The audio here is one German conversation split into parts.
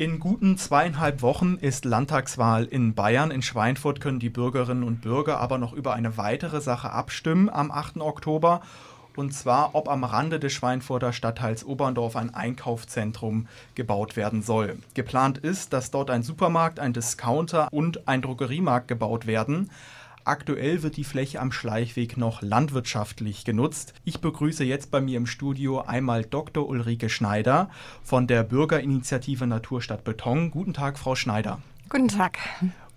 In guten zweieinhalb Wochen ist Landtagswahl in Bayern. In Schweinfurt können die Bürgerinnen und Bürger aber noch über eine weitere Sache abstimmen am 8. Oktober. Und zwar, ob am Rande des Schweinfurter Stadtteils Oberndorf ein Einkaufszentrum gebaut werden soll. Geplant ist, dass dort ein Supermarkt, ein Discounter und ein Drogeriemarkt gebaut werden. Aktuell wird die Fläche am Schleichweg noch landwirtschaftlich genutzt. Ich begrüße jetzt bei mir im Studio einmal Dr. Ulrike Schneider von der Bürgerinitiative Naturstadt Beton. Guten Tag, Frau Schneider. Guten Tag.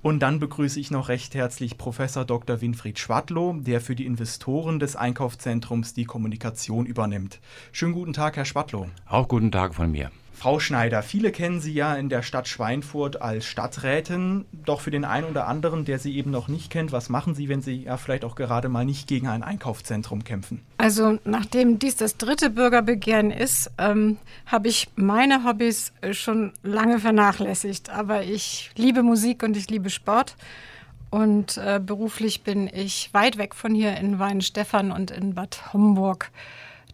Und dann begrüße ich noch recht herzlich Professor Dr. Winfried Schwadlow, der für die Investoren des Einkaufszentrums die Kommunikation übernimmt. Schönen guten Tag, Herr Schwadlow. Auch guten Tag von mir. Frau Schneider, viele kennen Sie ja in der Stadt Schweinfurt als Stadträtin. Doch für den einen oder anderen, der Sie eben noch nicht kennt, was machen Sie, wenn Sie ja vielleicht auch gerade mal nicht gegen ein Einkaufszentrum kämpfen? Also nachdem dies das dritte Bürgerbegehren ist, ähm, habe ich meine Hobbys äh, schon lange vernachlässigt. Aber ich liebe Musik und ich liebe Sport. Und äh, beruflich bin ich weit weg von hier in Weinstefan und in Bad Homburg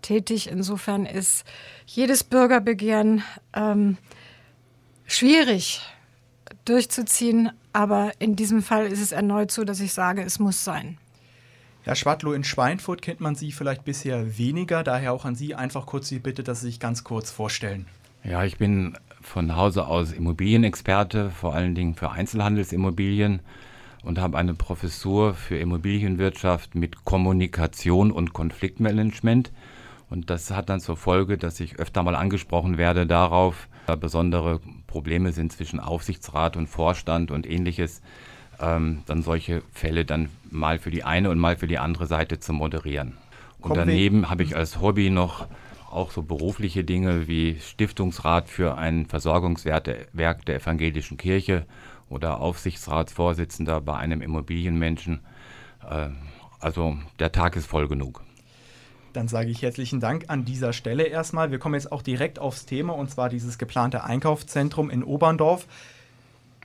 tätig. Insofern ist jedes Bürgerbegehren ähm, schwierig durchzuziehen, aber in diesem Fall ist es erneut so, dass ich sage, es muss sein. Herr Schwadlow, in Schweinfurt kennt man Sie vielleicht bisher weniger, daher auch an Sie einfach kurz die Bitte, dass Sie sich ganz kurz vorstellen. Ja, ich bin von Hause aus Immobilienexperte, vor allen Dingen für Einzelhandelsimmobilien und habe eine Professur für Immobilienwirtschaft mit Kommunikation und Konfliktmanagement und das hat dann zur Folge, dass ich öfter mal angesprochen werde darauf, da besondere Probleme sind zwischen Aufsichtsrat und Vorstand und ähnliches, ähm, dann solche Fälle dann mal für die eine und mal für die andere Seite zu moderieren. Und daneben habe ich als Hobby noch auch so berufliche Dinge wie Stiftungsrat für ein Versorgungswerk der evangelischen Kirche oder Aufsichtsratsvorsitzender bei einem Immobilienmenschen. Äh, also der Tag ist voll genug. Dann sage ich herzlichen Dank an dieser Stelle erstmal. Wir kommen jetzt auch direkt aufs Thema und zwar dieses geplante Einkaufszentrum in Oberndorf.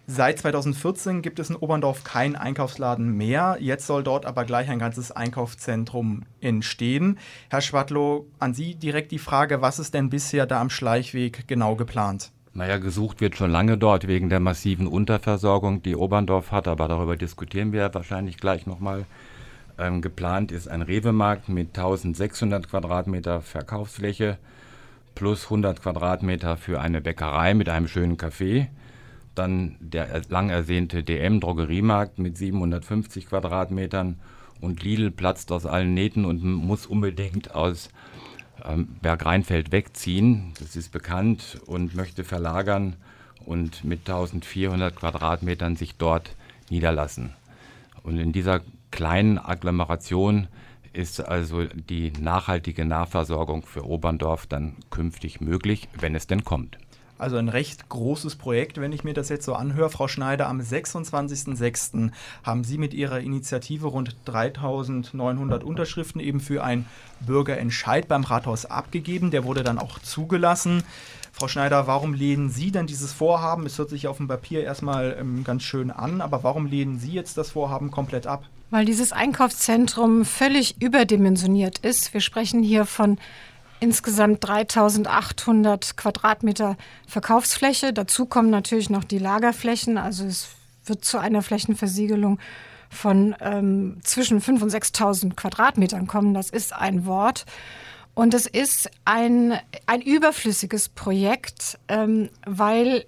Seit 2014 gibt es in Oberndorf keinen Einkaufsladen mehr. Jetzt soll dort aber gleich ein ganzes Einkaufszentrum entstehen. Herr Schwadlow, an Sie direkt die Frage, was ist denn bisher da am Schleichweg genau geplant? Naja, gesucht wird schon lange dort wegen der massiven Unterversorgung, die Oberndorf hat, aber darüber diskutieren wir wahrscheinlich gleich nochmal. Ähm, geplant ist ein Rewe-Markt mit 1600 Quadratmeter Verkaufsfläche plus 100 Quadratmeter für eine Bäckerei mit einem schönen Café. Dann der lang ersehnte DM-Drogeriemarkt mit 750 Quadratmetern und Lidl platzt aus allen Nähten und muss unbedingt aus ähm, Bergrheinfeld wegziehen. Das ist bekannt und möchte verlagern und mit 1400 Quadratmetern sich dort niederlassen. Und in dieser kleinen Agglomeration ist also die nachhaltige Nahversorgung für Oberndorf dann künftig möglich, wenn es denn kommt. Also ein recht großes Projekt, wenn ich mir das jetzt so anhöre. Frau Schneider, am 26.06. haben Sie mit Ihrer Initiative rund 3900 Unterschriften eben für einen Bürgerentscheid beim Rathaus abgegeben. Der wurde dann auch zugelassen. Frau Schneider, warum lehnen Sie denn dieses Vorhaben? Es hört sich auf dem Papier erstmal ähm, ganz schön an, aber warum lehnen Sie jetzt das Vorhaben komplett ab? Weil dieses Einkaufszentrum völlig überdimensioniert ist. Wir sprechen hier von insgesamt 3800 Quadratmeter Verkaufsfläche. Dazu kommen natürlich noch die Lagerflächen. Also es wird zu einer Flächenversiegelung von ähm, zwischen 5.000 und 6.000 Quadratmetern kommen. Das ist ein Wort. Und es ist ein, ein überflüssiges Projekt, ähm, weil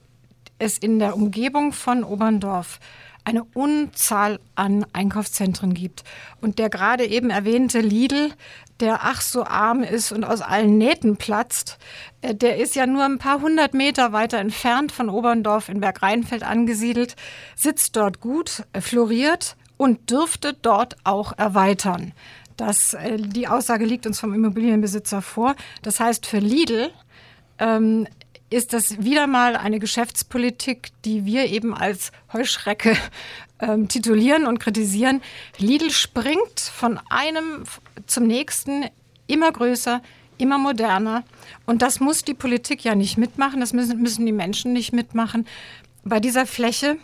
es in der Umgebung von Oberndorf eine Unzahl an Einkaufszentren gibt. Und der gerade eben erwähnte Lidl, der ach so arm ist und aus allen Nähten platzt, äh, der ist ja nur ein paar hundert Meter weiter entfernt von Oberndorf in Bergrheinfeld angesiedelt, sitzt dort gut, floriert und dürfte dort auch erweitern. Das, äh, die Aussage liegt uns vom Immobilienbesitzer vor. Das heißt, für Lidl ähm, ist das wieder mal eine Geschäftspolitik, die wir eben als Heuschrecke ähm, titulieren und kritisieren. Lidl springt von einem zum nächsten immer größer, immer moderner. Und das muss die Politik ja nicht mitmachen, das müssen, müssen die Menschen nicht mitmachen. Bei dieser Fläche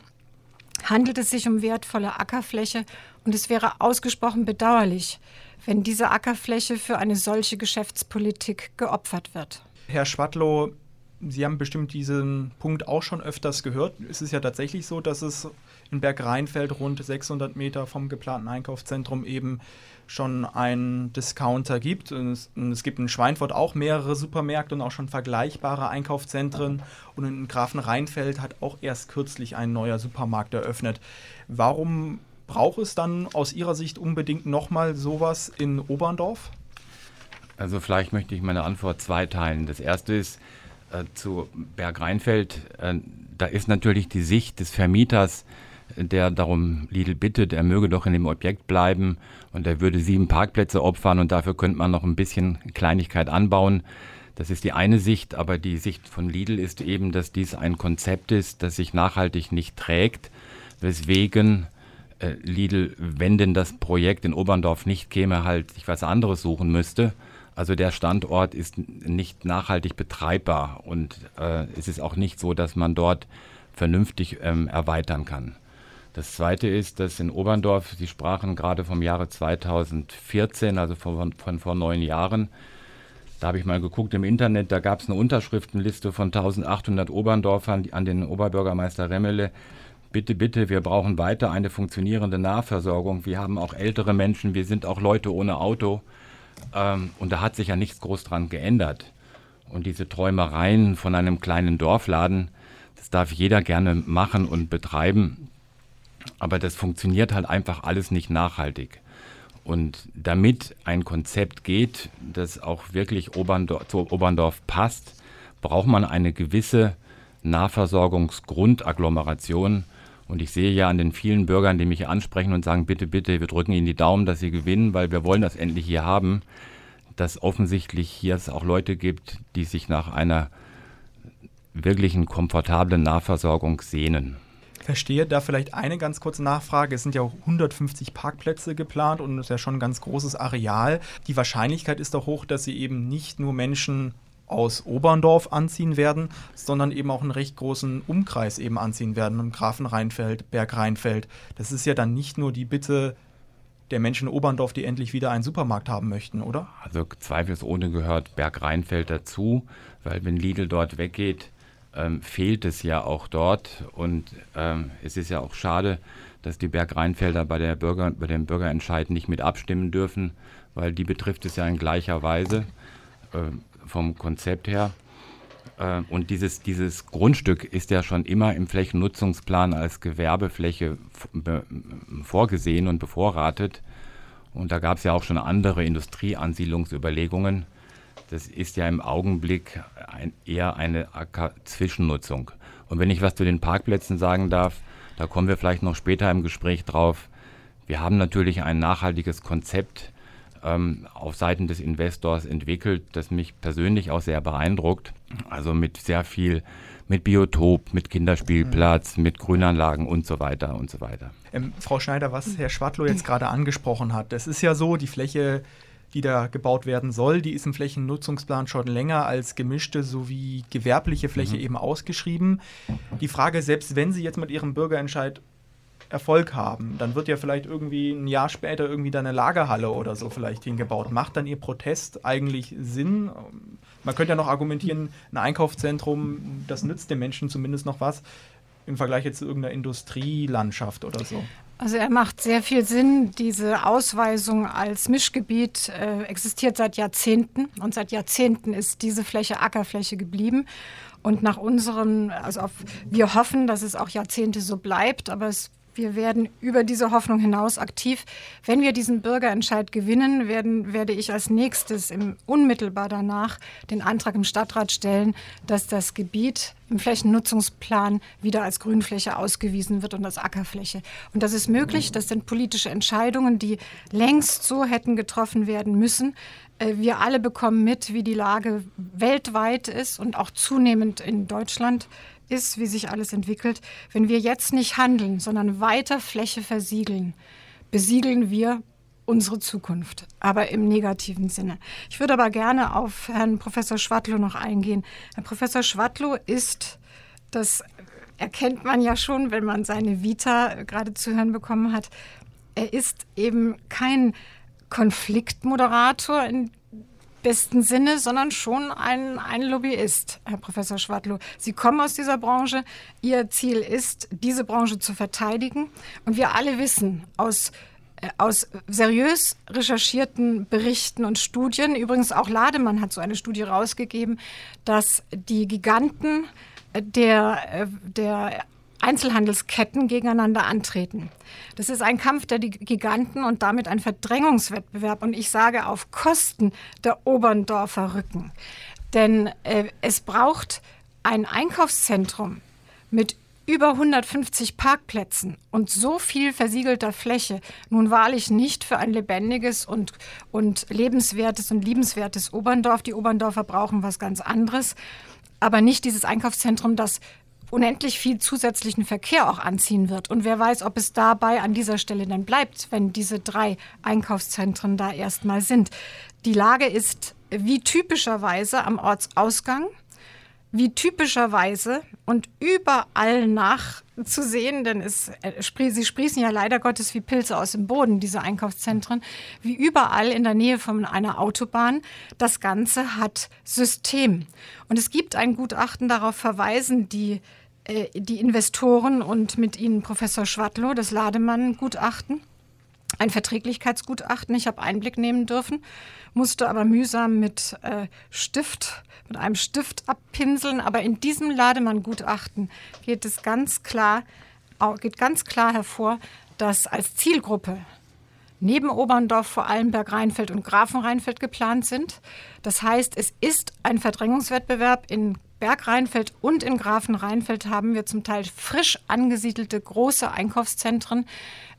handelt es sich um wertvolle Ackerfläche und es wäre ausgesprochen bedauerlich, wenn diese Ackerfläche für eine solche Geschäftspolitik geopfert wird. Herr Schwadlow, Sie haben bestimmt diesen Punkt auch schon öfters gehört. Es ist ja tatsächlich so, dass es in Bergrheinfeld rund 600 Meter vom geplanten Einkaufszentrum eben schon einen Discounter gibt. Und es, und es, gibt in Schweinfurt auch mehrere Supermärkte und auch schon vergleichbare Einkaufszentren. Und in Grafenrheinfeld hat auch erst kürzlich ein neuer Supermarkt eröffnet. Warum braucht es dann aus Ihrer Sicht unbedingt nochmal sowas in Oberndorf? Also vielleicht möchte ich meine Antwort zweiteilen. Das erste ist äh, zu Bergrheinfeld. Äh, da ist natürlich die Sicht des Vermieters, der darum Lidl bittet, er möge doch in dem Objekt bleiben und er würde sieben Parkplätze opfern und dafür könnte man noch ein bisschen Kleinigkeit anbauen. Das ist die eine Sicht, aber die Sicht von Lidl ist eben, dass dies ein Konzept ist, das sich nachhaltig nicht trägt, weswegen äh, Lidl, wenn denn das Projekt in Oberndorf nicht käme, halt sich was anderes suchen müsste. Also der Standort ist nicht nachhaltig betreibbar und äh, es ist auch nicht so, dass man dort vernünftig ähm, erweitern kann. Das Zweite ist, dass in Oberndorf, Sie sprachen gerade vom Jahre 2014, also von, von vor neun Jahren, da habe ich mal geguckt im Internet, da gab es eine Unterschriftenliste von 1800 Oberndorfern an den Oberbürgermeister Remmele. Bitte, bitte, wir brauchen weiter eine funktionierende Nahversorgung. Wir haben auch ältere Menschen, wir sind auch Leute ohne Auto. Ähm, und da hat sich ja nichts groß dran geändert. Und diese Träumereien von einem kleinen Dorfladen, das darf jeder gerne machen und betreiben. Aber das funktioniert halt einfach alles nicht nachhaltig. Und damit ein Konzept geht, das auch wirklich Oberndorf, zu Oberndorf passt, braucht man eine gewisse Nahversorgungsgrundagglomeration. Und ich sehe ja an den vielen Bürgern, die mich ansprechen und sagen, bitte, bitte, wir drücken Ihnen die Daumen, dass Sie gewinnen, weil wir wollen das endlich hier haben, dass offensichtlich hier es auch Leute gibt, die sich nach einer wirklichen komfortablen Nahversorgung sehnen. Verstehe da vielleicht eine ganz kurze Nachfrage. Es sind ja 150 Parkplätze geplant und es ist ja schon ein ganz großes Areal. Die Wahrscheinlichkeit ist doch hoch, dass sie eben nicht nur Menschen aus Oberndorf anziehen werden, sondern eben auch einen recht großen Umkreis eben anziehen werden, im Grafenrheinfeld, Bergrheinfeld. Das ist ja dann nicht nur die Bitte der Menschen in Oberndorf, die endlich wieder einen Supermarkt haben möchten, oder? Also zweifelsohne gehört Bergrheinfeld dazu, weil wenn Lidl dort weggeht, ähm, fehlt es ja auch dort. Und ähm, es ist ja auch schade, dass die Bergrheinfelder bei, Bürger, bei dem Bürgerentscheid nicht mit abstimmen dürfen, weil die betrifft es ja in gleicher Weise äh, vom Konzept her. Äh, und dieses, dieses Grundstück ist ja schon immer im Flächennutzungsplan als Gewerbefläche vorgesehen und bevorratet. Und da gab es ja auch schon andere Industrieansiedlungsüberlegungen. Das ist ja im Augenblick ein, eher eine Zwischennutzung. Und wenn ich was zu den Parkplätzen sagen darf, da kommen wir vielleicht noch später im Gespräch drauf. Wir haben natürlich ein nachhaltiges Konzept ähm, auf Seiten des Investors entwickelt, das mich persönlich auch sehr beeindruckt. Also mit sehr viel, mit Biotop, mit Kinderspielplatz, mit Grünanlagen und so weiter und so weiter. Ähm, Frau Schneider, was Herr Schwadlow jetzt gerade angesprochen hat, das ist ja so, die Fläche die da gebaut werden soll, die ist im Flächennutzungsplan schon länger als gemischte sowie gewerbliche Fläche mhm. eben ausgeschrieben. Die Frage, selbst wenn Sie jetzt mit Ihrem Bürgerentscheid Erfolg haben, dann wird ja vielleicht irgendwie ein Jahr später irgendwie da eine Lagerhalle oder so vielleicht hingebaut. Macht dann Ihr Protest eigentlich Sinn? Man könnte ja noch argumentieren, ein Einkaufszentrum, das nützt den Menschen zumindest noch was im Vergleich jetzt zu irgendeiner Industrielandschaft oder so. Also er macht sehr viel Sinn. Diese Ausweisung als Mischgebiet äh, existiert seit Jahrzehnten und seit Jahrzehnten ist diese Fläche Ackerfläche geblieben. Und nach unserem, also auf, wir hoffen, dass es auch Jahrzehnte so bleibt, aber es wir werden über diese Hoffnung hinaus aktiv. Wenn wir diesen Bürgerentscheid gewinnen, werden, werde ich als nächstes im, unmittelbar danach den Antrag im Stadtrat stellen, dass das Gebiet im Flächennutzungsplan wieder als Grünfläche ausgewiesen wird und als Ackerfläche. Und das ist möglich. Das sind politische Entscheidungen, die längst so hätten getroffen werden müssen. Äh, wir alle bekommen mit, wie die Lage weltweit ist und auch zunehmend in Deutschland ist, wie sich alles entwickelt, wenn wir jetzt nicht handeln, sondern weiter Fläche versiegeln, besiegeln wir unsere Zukunft, aber im negativen Sinne. Ich würde aber gerne auf Herrn Professor Schwadlow noch eingehen. Herr Professor Schwadlow ist, das erkennt man ja schon, wenn man seine Vita gerade zu hören bekommen hat, er ist eben kein Konfliktmoderator in besten Sinne, sondern schon ein, ein Lobbyist, Herr Professor Schwadlow. Sie kommen aus dieser Branche. Ihr Ziel ist, diese Branche zu verteidigen. Und wir alle wissen aus äh, aus seriös recherchierten Berichten und Studien, übrigens auch Lademann hat so eine Studie rausgegeben, dass die Giganten der, äh, der Einzelhandelsketten gegeneinander antreten. Das ist ein Kampf der Giganten und damit ein Verdrängungswettbewerb. Und ich sage auf Kosten der Oberndorfer Rücken. Denn äh, es braucht ein Einkaufszentrum mit über 150 Parkplätzen und so viel versiegelter Fläche nun wahrlich nicht für ein lebendiges und, und lebenswertes und liebenswertes Oberndorf. Die Oberndorfer brauchen was ganz anderes, aber nicht dieses Einkaufszentrum, das unendlich viel zusätzlichen Verkehr auch anziehen wird. Und wer weiß, ob es dabei an dieser Stelle dann bleibt, wenn diese drei Einkaufszentren da erstmal sind. Die Lage ist wie typischerweise am Ortsausgang wie typischerweise und überall nachzusehen, denn es, äh, sie sprießen ja leider Gottes wie Pilze aus dem Boden, diese Einkaufszentren, wie überall in der Nähe von einer Autobahn. Das Ganze hat System. Und es gibt ein Gutachten, darauf verweisen die, äh, die Investoren und mit ihnen Professor Schwadlow, das Lademann-Gutachten ein Verträglichkeitsgutachten. Ich habe Einblick nehmen dürfen, musste aber mühsam mit äh, Stift, mit einem Stift abpinseln. Aber in diesem Lademann-Gutachten geht es ganz klar, geht ganz klar hervor, dass als Zielgruppe neben Oberndorf vor allem Bergrheinfeld und Grafenrheinfeld geplant sind. Das heißt, es ist ein Verdrängungswettbewerb in Bergrheinfeld und in Grafenrheinfeld haben wir zum Teil frisch angesiedelte große Einkaufszentren.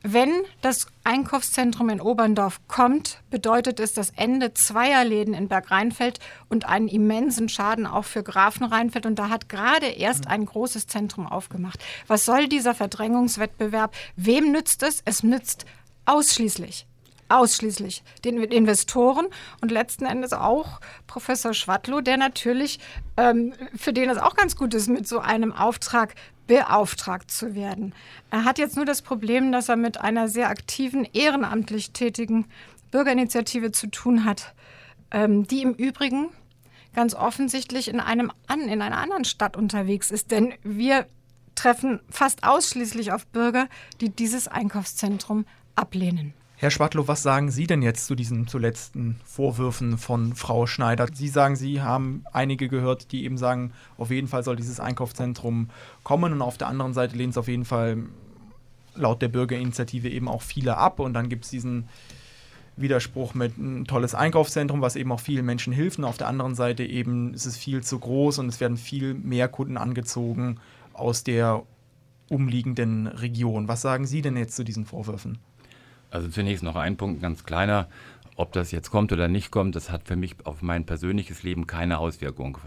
Wenn das Einkaufszentrum in Oberndorf kommt, bedeutet es das Ende zweier Läden in Bergrheinfeld und einen immensen Schaden auch für Grafenrheinfeld. Und da hat gerade erst ein großes Zentrum aufgemacht. Was soll dieser Verdrängungswettbewerb? Wem nützt es? Es nützt ausschließlich ausschließlich den Investoren und letzten Endes auch Professor Schwadlow, der natürlich, ähm, für den es auch ganz gut ist, mit so einem Auftrag beauftragt zu werden. Er hat jetzt nur das Problem, dass er mit einer sehr aktiven, ehrenamtlich tätigen Bürgerinitiative zu tun hat, ähm, die im Übrigen ganz offensichtlich in, einem in einer anderen Stadt unterwegs ist. Denn wir treffen fast ausschließlich auf Bürger, die dieses Einkaufszentrum ablehnen. Herr Schwadlow, was sagen Sie denn jetzt zu diesen zuletzten Vorwürfen von Frau Schneider? Sie sagen, Sie haben einige gehört, die eben sagen, auf jeden Fall soll dieses Einkaufszentrum kommen und auf der anderen Seite lehnen es auf jeden Fall laut der Bürgerinitiative eben auch viele ab und dann gibt es diesen Widerspruch mit ein tolles Einkaufszentrum, was eben auch vielen Menschen hilft und auf der anderen Seite eben ist es viel zu groß und es werden viel mehr Kunden angezogen aus der umliegenden Region. Was sagen Sie denn jetzt zu diesen Vorwürfen? Also zunächst noch ein Punkt, ganz kleiner. Ob das jetzt kommt oder nicht kommt, das hat für mich auf mein persönliches Leben keine Auswirkung,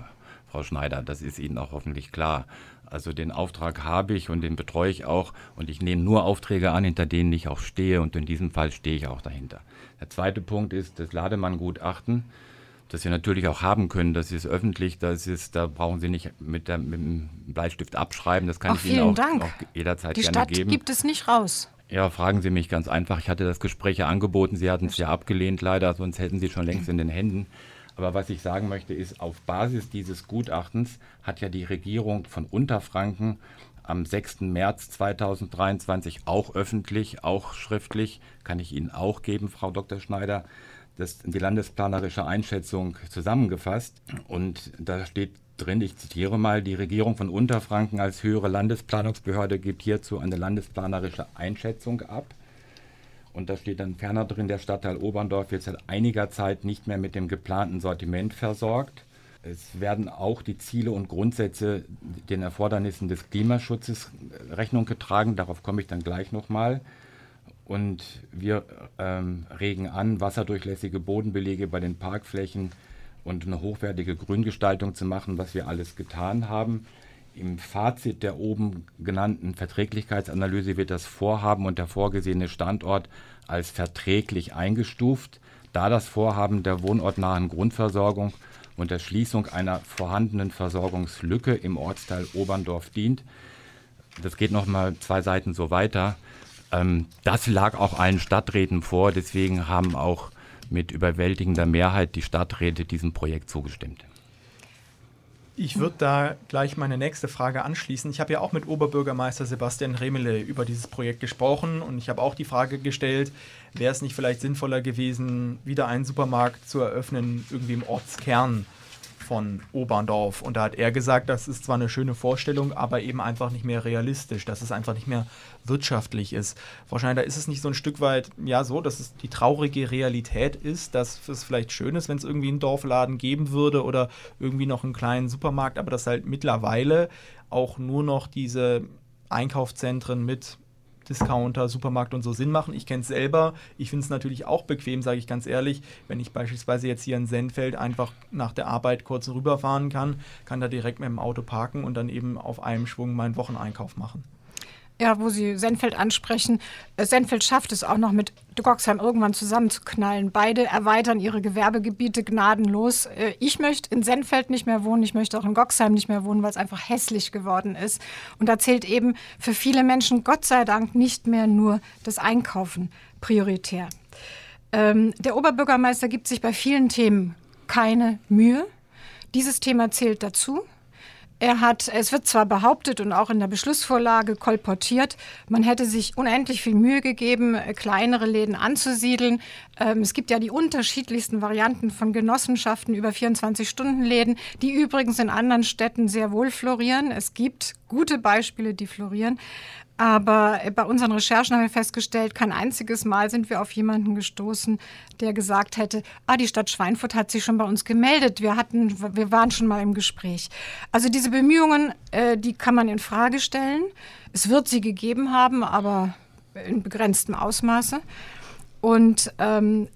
Frau Schneider. Das ist Ihnen auch hoffentlich klar. Also den Auftrag habe ich und den betreue ich auch und ich nehme nur Aufträge an, hinter denen ich auch stehe und in diesem Fall stehe ich auch dahinter. Der zweite Punkt ist das Lademann-Gutachten, das Sie natürlich auch haben können. Das ist öffentlich, das ist, da brauchen Sie nicht mit, der, mit dem Bleistift abschreiben. Das kann Ach, ich Ihnen auch, auch, jederzeit Die gerne Stadt geben. Die Stadt gibt es nicht raus. Ja, fragen Sie mich ganz einfach. Ich hatte das Gespräch ja angeboten. Sie hatten es ja abgelehnt, leider, sonst hätten Sie schon längst in den Händen. Aber was ich sagen möchte, ist, auf Basis dieses Gutachtens hat ja die Regierung von Unterfranken am 6. März 2023 auch öffentlich, auch schriftlich, kann ich Ihnen auch geben, Frau Dr. Schneider, das, die landesplanerische Einschätzung zusammengefasst. Und da steht drin, ich zitiere mal, die Regierung von Unterfranken als höhere Landesplanungsbehörde gibt hierzu eine landesplanerische Einschätzung ab. Und da steht dann ferner drin, der Stadtteil Oberndorf wird seit einiger Zeit nicht mehr mit dem geplanten Sortiment versorgt. Es werden auch die Ziele und Grundsätze den Erfordernissen des Klimaschutzes Rechnung getragen. Darauf komme ich dann gleich nochmal. Und wir ähm, regen an, wasserdurchlässige Bodenbelege bei den Parkflächen und eine hochwertige Grüngestaltung zu machen, was wir alles getan haben. Im Fazit der oben genannten Verträglichkeitsanalyse wird das Vorhaben und der vorgesehene Standort als verträglich eingestuft, da das Vorhaben der wohnortnahen Grundversorgung und der Schließung einer vorhandenen Versorgungslücke im Ortsteil Oberndorf dient. Das geht noch mal zwei Seiten so weiter. Ähm, das lag auch allen Stadträten vor, deswegen haben auch mit überwältigender Mehrheit die Stadträte diesem Projekt zugestimmt. Ich würde da gleich meine nächste Frage anschließen. Ich habe ja auch mit Oberbürgermeister Sebastian Remele über dieses Projekt gesprochen und ich habe auch die Frage gestellt, wäre es nicht vielleicht sinnvoller gewesen, wieder einen Supermarkt zu eröffnen, irgendwie im Ortskern von Oberndorf. Und da hat er gesagt, das ist zwar eine schöne Vorstellung, aber eben einfach nicht mehr realistisch, dass es einfach nicht mehr wirtschaftlich ist. Wahrscheinlich ist es nicht so ein Stück weit, ja, so, dass es die traurige Realität ist, dass es vielleicht schön ist, wenn es irgendwie einen Dorfladen geben würde oder irgendwie noch einen kleinen Supermarkt, aber dass halt mittlerweile auch nur noch diese Einkaufszentren mit Discounter, Supermarkt und so Sinn machen. Ich kenne es selber. Ich finde es natürlich auch bequem, sage ich ganz ehrlich, wenn ich beispielsweise jetzt hier in Senfeld einfach nach der Arbeit kurz rüberfahren kann, kann da direkt mit dem Auto parken und dann eben auf einem Schwung meinen Wocheneinkauf machen. Ja, wo Sie Senfeld ansprechen. Äh, Senfeld schafft es auch noch mit Goxheim irgendwann zusammenzuknallen. Beide erweitern ihre Gewerbegebiete gnadenlos. Äh, ich möchte in Senfeld nicht mehr wohnen, ich möchte auch in Goxheim nicht mehr wohnen, weil es einfach hässlich geworden ist. Und da zählt eben für viele Menschen Gott sei Dank nicht mehr nur das Einkaufen prioritär. Ähm, der Oberbürgermeister gibt sich bei vielen Themen keine Mühe. Dieses Thema zählt dazu. Er hat, es wird zwar behauptet und auch in der Beschlussvorlage kolportiert, man hätte sich unendlich viel Mühe gegeben, kleinere Läden anzusiedeln. Ähm, es gibt ja die unterschiedlichsten Varianten von Genossenschaften über 24-Stunden-Läden, die übrigens in anderen Städten sehr wohl florieren. Es gibt gute Beispiele, die florieren. Aber bei unseren Recherchen haben wir festgestellt, kein einziges Mal sind wir auf jemanden gestoßen, der gesagt hätte, ah, die Stadt Schweinfurt hat sich schon bei uns gemeldet. Wir hatten, wir waren schon mal im Gespräch. Also diese Bemühungen, äh, die kann man in Frage stellen. Es wird sie gegeben haben, aber in begrenztem Ausmaße. Und ähm,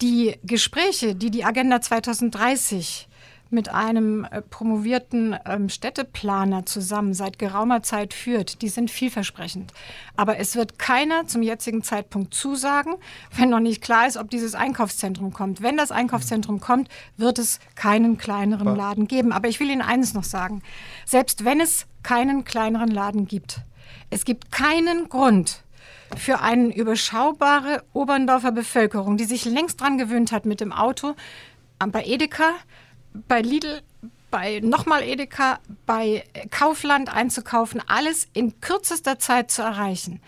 die Gespräche, die die Agenda 2030 mit einem äh, promovierten ähm, Städteplaner zusammen seit geraumer Zeit führt, die sind vielversprechend. Aber es wird keiner zum jetzigen Zeitpunkt zusagen, wenn noch nicht klar ist, ob dieses Einkaufszentrum kommt. Wenn das Einkaufszentrum kommt, wird es keinen kleineren Laden geben. Aber ich will Ihnen eines noch sagen. Selbst wenn es keinen kleineren Laden gibt, es gibt keinen Grund, für eine überschaubare Oberndorfer Bevölkerung, die sich längst dran gewöhnt hat mit dem Auto, bei Edeka bei Lidl, bei nochmal Edeka, bei Kaufland einzukaufen, alles in kürzester Zeit zu erreichen.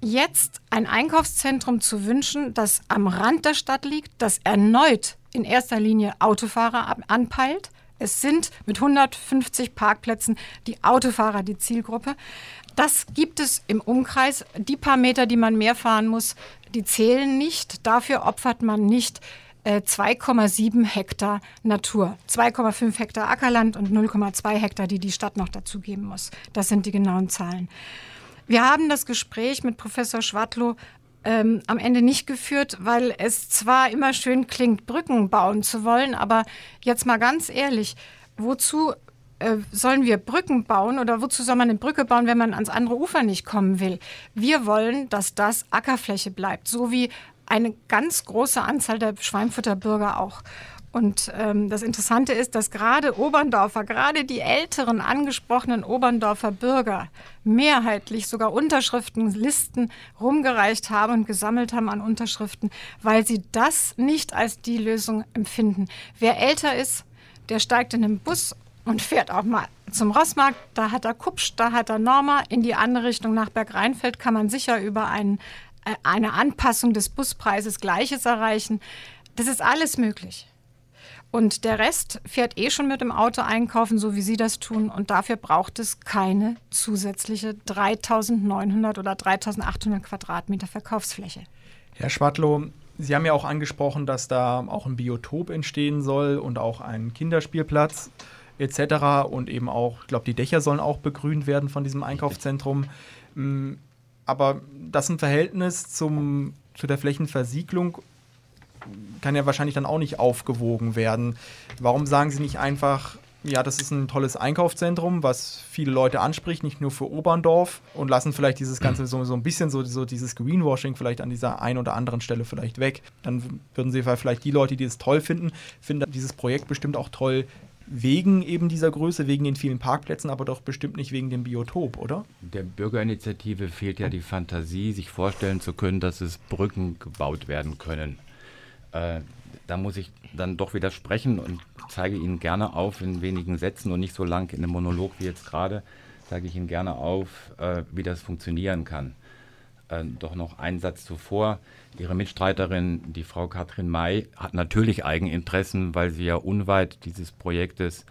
Jetzt ein Einkaufszentrum zu wünschen, das am Rand der Stadt liegt, das erneut in erster Linie Autofahrer anpeilt. Es sind mit 150 Parkplätzen die Autofahrer die Zielgruppe. Das gibt es im Umkreis. Die paar Meter, die man mehr fahren muss, die zählen nicht. Dafür opfert man nicht 2,7 äh, Hektar Natur, 2,5 Hektar Ackerland und 0,2 Hektar, die die Stadt noch dazugeben muss. Das sind die genauen Zahlen. Wir haben das Gespräch mit Professor Schwadlow ähm, am Ende nicht geführt, weil es zwar immer schön klingt, Brücken bauen zu wollen, aber jetzt mal ganz ehrlich, wozu äh, sollen wir Brücken bauen oder wozu soll man eine Brücke bauen, wenn man ans andere Ufer nicht kommen will? Wir wollen, dass das Ackerfläche bleibt, so wie eine ganz große Anzahl der Schweinfurter Bürger auch. Und ähm, das Interessante ist, dass gerade Oberndorfer, gerade die älteren angesprochenen Oberndorfer Bürger mehrheitlich sogar Unterschriftenlisten rumgereicht haben und gesammelt haben an Unterschriften, weil sie das nicht als die Lösung empfinden. Wer älter ist, der steigt in den Bus und fährt auch mal zum Rossmarkt. Da hat er Kupsch, da hat er Norma. In die andere Richtung nach Bergrheinfeld kann man sicher über einen eine Anpassung des Buspreises Gleiches erreichen. Das ist alles möglich. Und der Rest fährt eh schon mit dem Auto einkaufen, so wie Sie das tun. Und dafür braucht es keine zusätzliche 3900 oder 3800 Quadratmeter Verkaufsfläche. Herr Schwadlow, Sie haben ja auch angesprochen, dass da auch ein Biotop entstehen soll und auch ein Kinderspielplatz etc. Und eben auch, ich glaube, die Dächer sollen auch begrünt werden von diesem Einkaufszentrum. Aber das im Verhältnis zum, zu der Flächenversiegelung kann ja wahrscheinlich dann auch nicht aufgewogen werden. Warum sagen Sie nicht einfach, ja, das ist ein tolles Einkaufszentrum, was viele Leute anspricht, nicht nur für Oberndorf und lassen vielleicht dieses Ganze so, so ein bisschen so, so dieses Greenwashing vielleicht an dieser einen oder anderen Stelle vielleicht weg. Dann würden Sie vielleicht die Leute, die es toll finden, finden dieses Projekt bestimmt auch toll, wegen eben dieser Größe, wegen den vielen Parkplätzen, aber doch bestimmt nicht wegen dem Biotop, oder? Der Bürgerinitiative fehlt ja die Fantasie, sich vorstellen zu können, dass es Brücken gebaut werden können. Äh, da muss ich dann doch widersprechen und zeige Ihnen gerne auf in wenigen Sätzen und nicht so lang in einem Monolog wie jetzt gerade, zeige ich Ihnen gerne auf, äh, wie das funktionieren kann. Äh, doch noch einen Satz zuvor. Ihre Mitstreiterin, die Frau Katrin May, hat natürlich Eigeninteressen, weil sie ja unweit dieses Projektes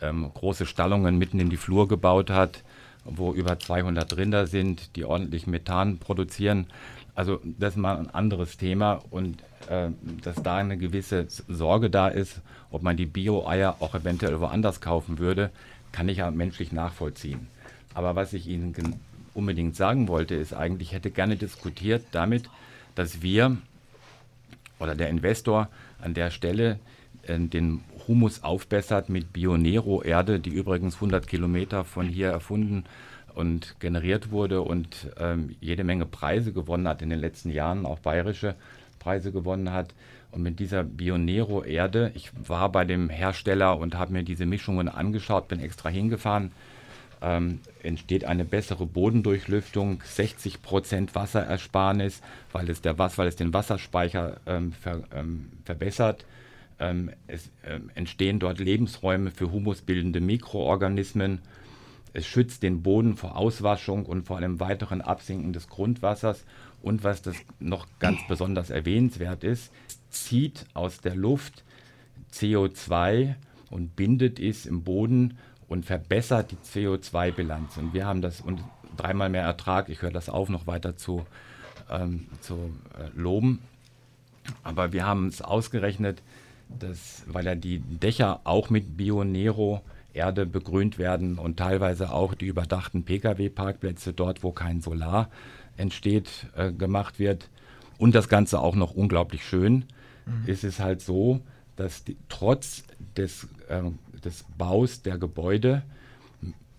ähm, große Stallungen mitten in die Flur gebaut hat, wo über 200 Rinder sind, die ordentlich Methan produzieren. Also das ist mal ein anderes Thema und äh, dass da eine gewisse Sorge da ist, ob man die Bio-Eier auch eventuell woanders kaufen würde, kann ich ja menschlich nachvollziehen. Aber was ich Ihnen unbedingt sagen wollte, ist eigentlich, ich hätte gerne diskutiert damit, dass wir oder der Investor an der Stelle äh, den Humus aufbessert mit Bionero-Erde, die übrigens 100 Kilometer von hier erfunden und generiert wurde und ähm, jede Menge Preise gewonnen hat in den letzten Jahren, auch bayerische Preise gewonnen hat. Und mit dieser Bionero-Erde, ich war bei dem Hersteller und habe mir diese Mischungen angeschaut, bin extra hingefahren, ähm, entsteht eine bessere Bodendurchlüftung, 60 Prozent Wasserersparnis, weil es, der, weil es den Wasserspeicher ähm, ver, ähm, verbessert. Ähm, es ähm, entstehen dort Lebensräume für humusbildende Mikroorganismen es schützt den Boden vor Auswaschung und vor einem weiteren Absinken des Grundwassers. Und was das noch ganz besonders erwähnenswert ist, zieht aus der Luft CO2 und bindet es im Boden und verbessert die CO2-Bilanz. Und wir haben das und dreimal mehr Ertrag. Ich höre das auf, noch weiter zu, ähm, zu äh, loben. Aber wir haben es ausgerechnet, dass, weil er die Dächer auch mit Bionero Erde begrünt werden und teilweise auch die überdachten Pkw-Parkplätze dort, wo kein Solar entsteht, äh, gemacht wird. Und das Ganze auch noch unglaublich schön, mhm. ist es halt so, dass die, trotz des, äh, des Baus der Gebäude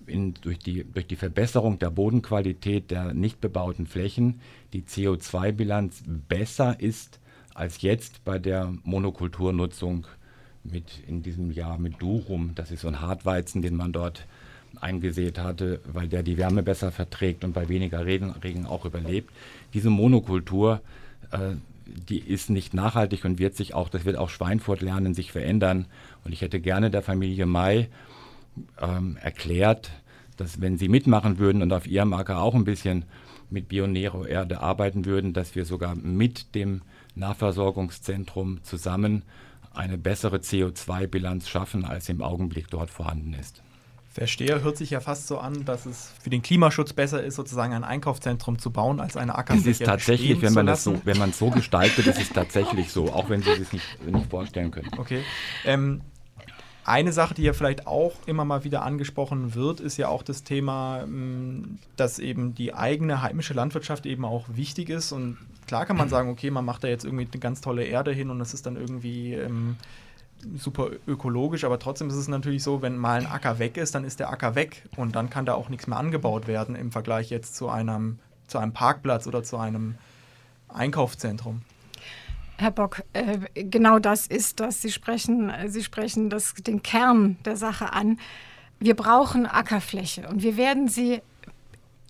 in, durch, die, durch die Verbesserung der Bodenqualität der nicht bebauten Flächen die CO2-Bilanz besser ist als jetzt bei der Monokulturnutzung mit in diesem Jahr mit Durum. Das ist so ein Hartweizen, den man dort eingesät hatte, weil der die Wärme besser verträgt und bei weniger Regen, Regen auch überlebt. Diese Monokultur, äh, die ist nicht nachhaltig und wird sich auch, das wird auch Schweinfurt lernen, sich verändern. Und ich hätte gerne der Familie May ähm, erklärt, dass wenn sie mitmachen würden und auf ihrem Acker auch ein bisschen mit Bionero-Erde arbeiten würden, dass wir sogar mit dem Nahversorgungszentrum zusammen eine bessere CO2-Bilanz schaffen, als im Augenblick dort vorhanden ist. Verstehe, hört sich ja fast so an, dass es für den Klimaschutz besser ist, sozusagen ein Einkaufszentrum zu bauen, als eine Ackerfläche Es ist tatsächlich, wenn man, das so, wenn man es so gestaltet, ist es tatsächlich so, auch wenn Sie es nicht, nicht vorstellen können. Okay. Ähm, eine Sache, die ja vielleicht auch immer mal wieder angesprochen wird, ist ja auch das Thema, ähm, dass eben die eigene heimische Landwirtschaft eben auch wichtig ist und klar kann man sagen, okay, man macht da jetzt irgendwie eine ganz tolle Erde hin und das ist dann irgendwie ähm, super ökologisch, aber trotzdem ist es natürlich so, wenn mal ein Acker weg ist, dann ist der Acker weg und dann kann da auch nichts mehr angebaut werden im Vergleich jetzt zu einem, zu einem Parkplatz oder zu einem Einkaufszentrum. Herr Bock, äh, genau das ist das. Sie sprechen, Sie sprechen das, den Kern der Sache an. Wir brauchen Ackerfläche und wir werden sie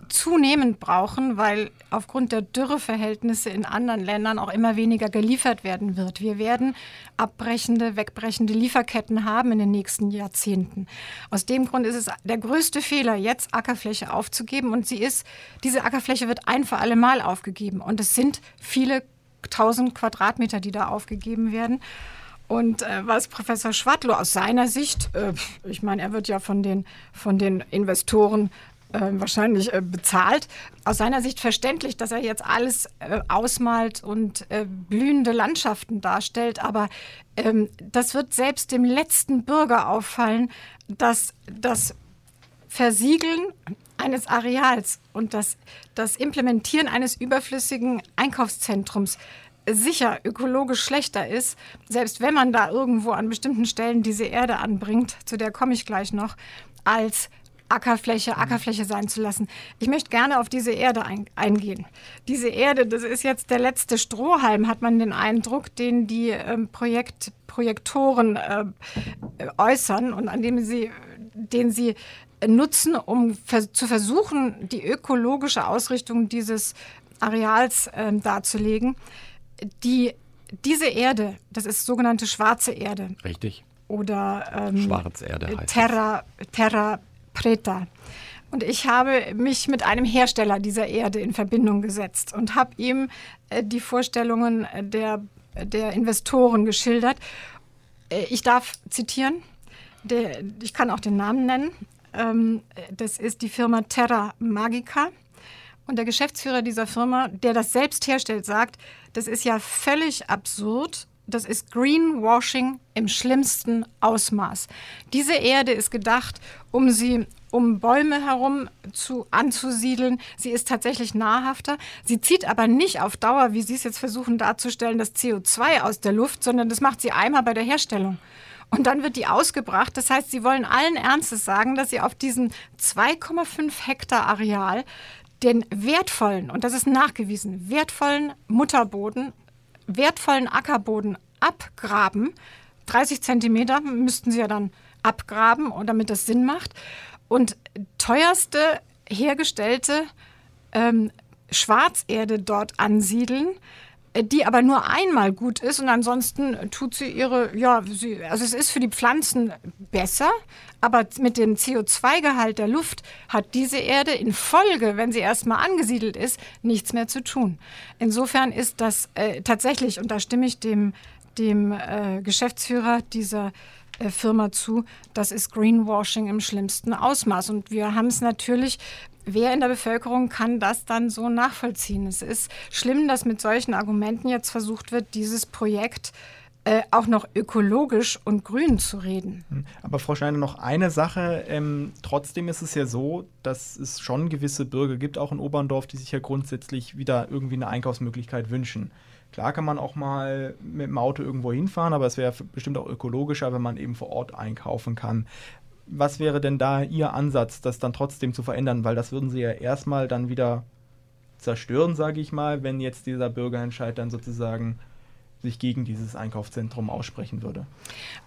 zunehmend brauchen, weil aufgrund der Dürreverhältnisse in anderen Ländern auch immer weniger geliefert werden wird. Wir werden abbrechende, wegbrechende Lieferketten haben in den nächsten Jahrzehnten. Aus dem Grund ist es der größte Fehler, jetzt Ackerfläche aufzugeben. Und sie ist, diese Ackerfläche wird ein für alle Mal aufgegeben. Und es sind viele tausend Quadratmeter, die da aufgegeben werden. Und äh, was Professor Schwadlow aus seiner Sicht, äh, ich meine, er wird ja von den, von den Investoren äh, wahrscheinlich äh, bezahlt. Aus seiner Sicht verständlich, dass er jetzt alles äh, ausmalt und äh, blühende Landschaften darstellt. Aber ähm, das wird selbst dem letzten Bürger auffallen, dass das Versiegeln eines Areals und das, das Implementieren eines überflüssigen Einkaufszentrums sicher ökologisch schlechter ist, selbst wenn man da irgendwo an bestimmten Stellen diese Erde anbringt, zu der komme ich gleich noch, als Ackerfläche mhm. Ackerfläche sein zu lassen. Ich möchte gerne auf diese Erde ein, eingehen. Diese Erde, das ist jetzt der letzte Strohhalm, hat man den Eindruck, den die ähm, Projekt, Projektoren äh, äußern und an dem sie, den sie nutzen, um vers zu versuchen, die ökologische Ausrichtung dieses Areals äh, darzulegen. Die diese Erde, das ist sogenannte schwarze Erde. Richtig. Oder ähm, Schwarzerde heißt Terra, Terra Preta. Und ich habe mich mit einem Hersteller dieser Erde in Verbindung gesetzt und habe ihm äh, die Vorstellungen der, der Investoren geschildert. Äh, ich darf zitieren, der, ich kann auch den Namen nennen. Ähm, das ist die Firma Terra Magica. Und der Geschäftsführer dieser Firma, der das selbst herstellt, sagt, das ist ja völlig absurd. Das ist Greenwashing im schlimmsten Ausmaß. Diese Erde ist gedacht, um sie um Bäume herum zu, anzusiedeln. Sie ist tatsächlich nahrhafter. Sie zieht aber nicht auf Dauer, wie Sie es jetzt versuchen darzustellen, das CO2 aus der Luft, sondern das macht sie einmal bei der Herstellung. Und dann wird die ausgebracht. Das heißt, Sie wollen allen Ernstes sagen, dass Sie auf diesem 2,5 Hektar Areal den wertvollen, und das ist nachgewiesen, wertvollen Mutterboden, wertvollen Ackerboden abgraben. 30 Zentimeter müssten sie ja dann abgraben, damit das Sinn macht. Und teuerste hergestellte ähm, Schwarzerde dort ansiedeln die aber nur einmal gut ist und ansonsten tut sie ihre, ja, sie, also es ist für die Pflanzen besser, aber mit dem CO2-Gehalt der Luft hat diese Erde in Folge, wenn sie erstmal angesiedelt ist, nichts mehr zu tun. Insofern ist das äh, tatsächlich, und da stimme ich dem, dem äh, Geschäftsführer dieser äh, Firma zu, das ist Greenwashing im schlimmsten Ausmaß. Und wir haben es natürlich wer in der Bevölkerung kann das dann so nachvollziehen? Es ist schlimm, dass mit solchen Argumenten jetzt versucht wird, dieses Projekt äh, auch noch ökologisch und grün zu reden. Hm. Aber Frau Schneider, noch eine Sache. Ähm, trotzdem ist es ja so, dass es schon gewisse Bürger gibt, auch in Oberndorf, die sich ja grundsätzlich wieder irgendwie eine Einkaufsmöglichkeit wünschen. Klar kann man auch mal mit dem Auto irgendwo hinfahren, aber es wäre bestimmt auch ökologischer, wenn man eben vor Ort einkaufen kann was wäre denn da Ihr Ansatz, das dann trotzdem zu verändern? Weil das würden Sie ja erstmal dann wieder zerstören, sage ich mal, wenn jetzt dieser Bürgerentscheid dann sozusagen sich gegen dieses Einkaufszentrum aussprechen würde?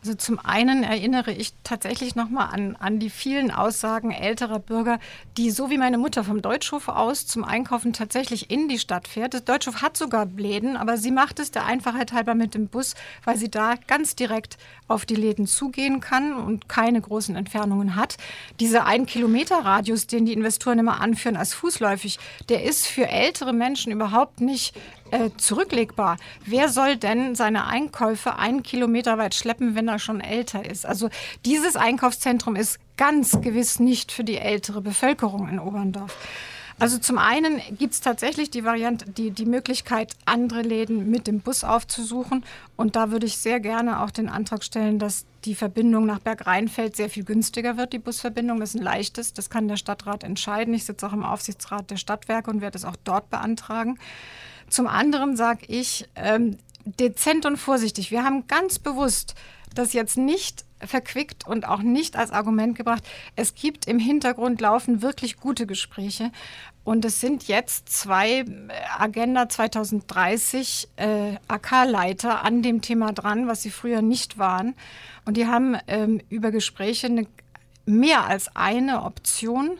Also zum einen erinnere ich tatsächlich nochmal an, an die vielen Aussagen älterer Bürger, die so wie meine Mutter vom Deutschhof aus zum Einkaufen tatsächlich in die Stadt fährt. Das Deutschhof hat sogar Läden, aber sie macht es der Einfachheit halber mit dem Bus, weil sie da ganz direkt auf die Läden zugehen kann und keine großen Entfernungen hat. Dieser ein Kilometer Radius, den die Investoren immer anführen als fußläufig, der ist für ältere Menschen überhaupt nicht äh, zurücklegbar. Wer soll denn seine Einkäufe einen Kilometer weit schleppen, wenn er schon älter ist? Also dieses Einkaufszentrum ist ganz gewiss nicht für die ältere Bevölkerung in Oberndorf. Also zum einen gibt es tatsächlich die Variante, die, die Möglichkeit, andere Läden mit dem Bus aufzusuchen. Und da würde ich sehr gerne auch den Antrag stellen, dass die Verbindung nach Bergrheinfeld sehr viel günstiger wird, die Busverbindung. Das ist ein leichtes, das kann der Stadtrat entscheiden. Ich sitze auch im Aufsichtsrat der Stadtwerke und werde es auch dort beantragen. Zum anderen sage ich, ähm, dezent und vorsichtig. Wir haben ganz bewusst das jetzt nicht verquickt und auch nicht als Argument gebracht. Es gibt im Hintergrund laufen wirklich gute Gespräche. Und es sind jetzt zwei äh, Agenda 2030 äh, AK-Leiter an dem Thema dran, was sie früher nicht waren. Und die haben ähm, über Gespräche eine, mehr als eine Option.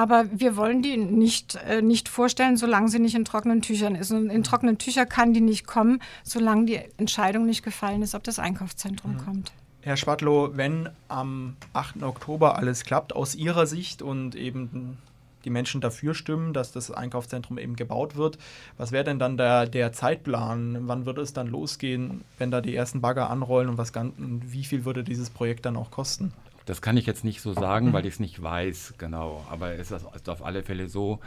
Aber wir wollen die nicht, äh, nicht vorstellen, solange sie nicht in trockenen Tüchern ist. Und in trockenen Tüchern kann die nicht kommen, solange die Entscheidung nicht gefallen ist, ob das Einkaufszentrum mhm. kommt. Herr Schwadlow, wenn am 8. Oktober alles klappt aus Ihrer Sicht und eben die Menschen dafür stimmen, dass das Einkaufszentrum eben gebaut wird, was wäre denn dann der, der Zeitplan? Wann würde es dann losgehen, wenn da die ersten Bagger anrollen und was wie viel würde dieses Projekt dann auch kosten? Das kann ich jetzt nicht so sagen, weil ich es nicht weiß, genau. Aber es ist auf alle Fälle so,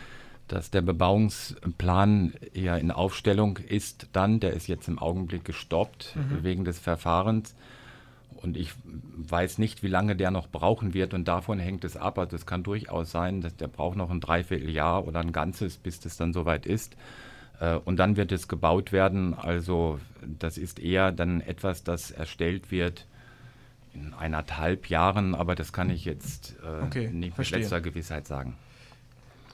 dass der Bebauungsplan eher in Aufstellung ist dann. Der ist jetzt im Augenblick gestoppt mhm. wegen des Verfahrens. Und ich weiß nicht, wie lange der noch brauchen wird und davon hängt es ab. Also es kann durchaus sein, dass der braucht noch ein Dreivierteljahr oder ein ganzes, bis das dann soweit ist. Äh, und dann wird es gebaut werden. Also das ist eher dann etwas, das erstellt wird in eineinhalb Jahren, aber das kann ich jetzt äh, okay, nicht mit letzter Gewissheit sagen.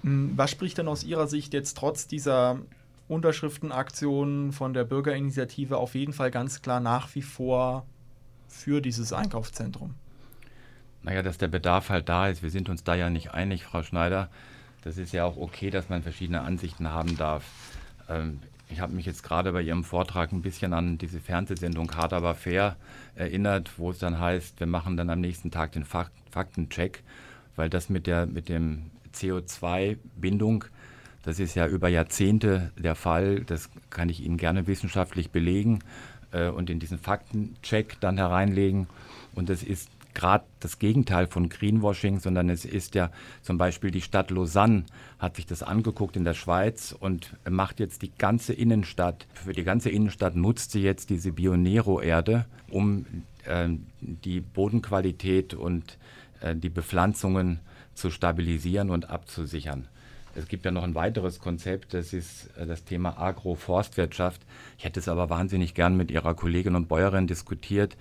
Hm, was spricht denn aus Ihrer Sicht jetzt trotz dieser Unterschriftenaktion von der Bürgerinitiative auf jeden Fall ganz klar nach wie vor für dieses Einkaufszentrum? Naja, dass der Bedarf halt da ist. Wir sind uns da ja nicht einig, Frau Schneider. Das ist ja auch okay, dass man verschiedene Ansichten haben darf. Ähm, ich habe mich jetzt gerade bei Ihrem Vortrag ein bisschen an diese Fernsehsendung Hard aber fair erinnert, wo es dann heißt, wir machen dann am nächsten Tag den Fak Faktencheck, weil das mit der mit dem CO2-Bindung, das ist ja über Jahrzehnte der Fall, das kann ich Ihnen gerne wissenschaftlich belegen äh, und in diesen Faktencheck dann hereinlegen. Und das ist gerade das Gegenteil von Greenwashing, sondern es ist ja zum Beispiel die Stadt Lausanne hat sich das angeguckt in der Schweiz und macht jetzt die ganze Innenstadt, für die ganze Innenstadt nutzt sie jetzt diese Bionero-Erde, um äh, die Bodenqualität und äh, die Bepflanzungen zu stabilisieren und abzusichern. Es gibt ja noch ein weiteres Konzept, das ist äh, das Thema Agroforstwirtschaft. Ich hätte es aber wahnsinnig gern mit Ihrer Kollegin und Bäuerin diskutiert,